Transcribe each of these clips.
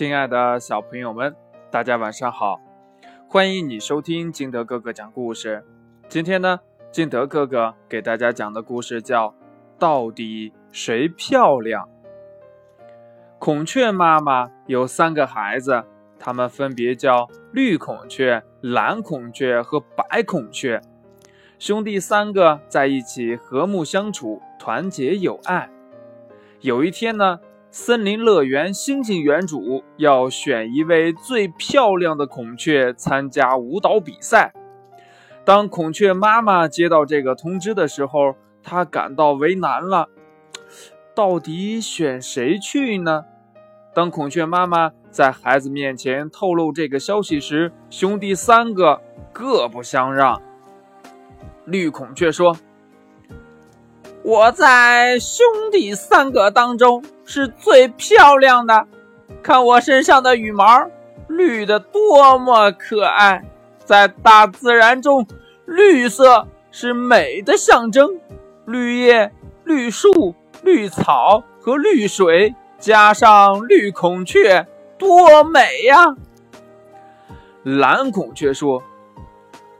亲爱的小朋友们，大家晚上好！欢迎你收听金德哥哥讲故事。今天呢，金德哥哥给大家讲的故事叫《到底谁漂亮》。孔雀妈妈有三个孩子，他们分别叫绿孔雀、蓝孔雀和白孔雀。兄弟三个在一起和睦相处，团结友爱。有一天呢。森林乐园星星园主要选一位最漂亮的孔雀参加舞蹈比赛。当孔雀妈妈接到这个通知的时候，她感到为难了，到底选谁去呢？当孔雀妈妈在孩子面前透露这个消息时，兄弟三个各不相让。绿孔雀说。我在兄弟三个当中是最漂亮的，看我身上的羽毛，绿的多么可爱！在大自然中，绿色是美的象征，绿叶、绿树、绿草和绿水，加上绿孔雀，多美呀！蓝孔雀说：“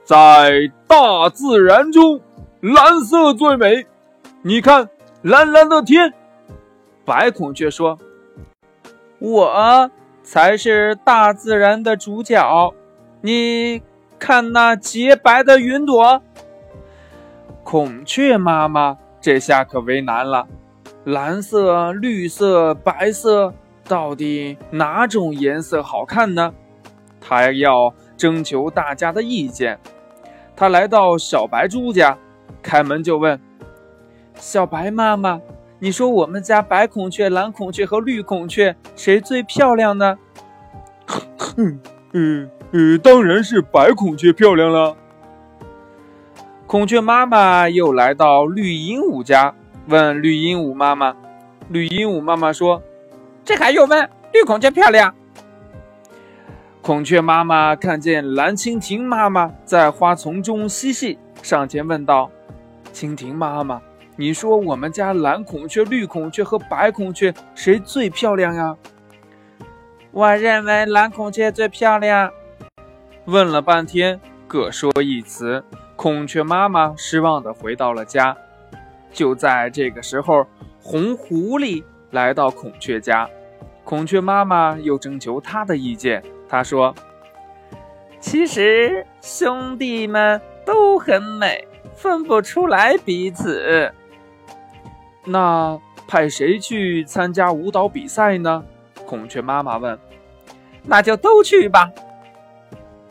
在大自然中，蓝色最美。”你看，蓝蓝的天。白孔雀说：“我才是大自然的主角。你看那洁白的云朵。”孔雀妈妈这下可为难了：蓝色、绿色、白色，到底哪种颜色好看呢？她要征求大家的意见。她来到小白猪家，开门就问。小白妈妈，你说我们家白孔雀、蓝孔雀和绿孔雀谁最漂亮呢？哼，嗯嗯，当然是白孔雀漂亮了。孔雀妈妈又来到绿鹦鹉家，问绿鹦鹉妈妈。绿鹦鹉妈妈说：“这还用问？绿孔雀漂亮。”孔雀妈妈看见蓝蜻蜓妈妈在花丛中嬉戏，上前问道：“蜻蜓妈妈。”你说我们家蓝孔雀、绿孔雀和白孔雀谁最漂亮呀？我认为蓝孔雀最漂亮。问了半天，各说一词。孔雀妈妈失望地回到了家。就在这个时候，红狐狸来到孔雀家，孔雀妈妈又征求他的意见。他说：“其实兄弟们都很美，分不出来彼此。”那派谁去参加舞蹈比赛呢？孔雀妈妈问。那就都去吧。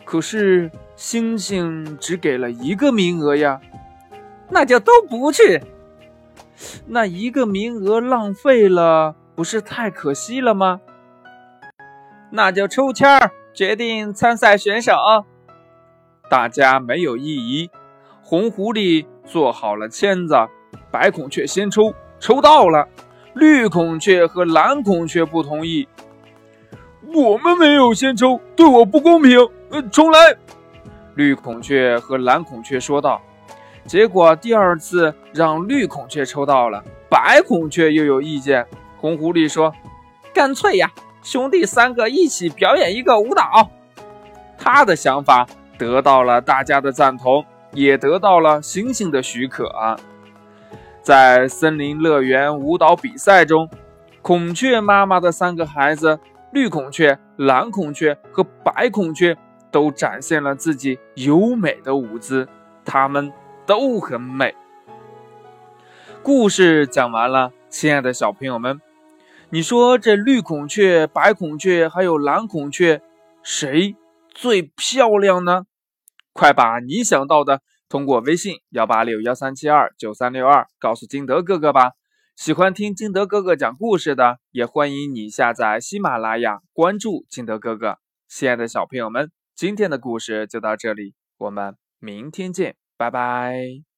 可是星星只给了一个名额呀。那就都不去。那一个名额浪费了，不是太可惜了吗？那就抽签儿决定参赛选手。大家没有异议。红狐狸做好了签子。白孔雀先抽，抽到了。绿孔雀和蓝孔雀不同意。我们没有先抽，对我不公平。呃，重来。绿孔雀和蓝孔雀说道。结果第二次让绿孔雀抽到了，白孔雀又有意见。红狐狸说：“干脆呀，兄弟三个一起表演一个舞蹈。”他的想法得到了大家的赞同，也得到了星星的许可。在森林乐园舞蹈比赛中，孔雀妈妈的三个孩子——绿孔雀、蓝孔雀和白孔雀，都展现了自己优美的舞姿，它们都很美。故事讲完了，亲爱的小朋友们，你说这绿孔雀、白孔雀还有蓝孔雀，谁最漂亮呢？快把你想到的。通过微信幺八六幺三七二九三六二告诉金德哥哥吧。喜欢听金德哥哥讲故事的，也欢迎你下载喜马拉雅，关注金德哥哥。亲爱的小朋友们，今天的故事就到这里，我们明天见，拜拜。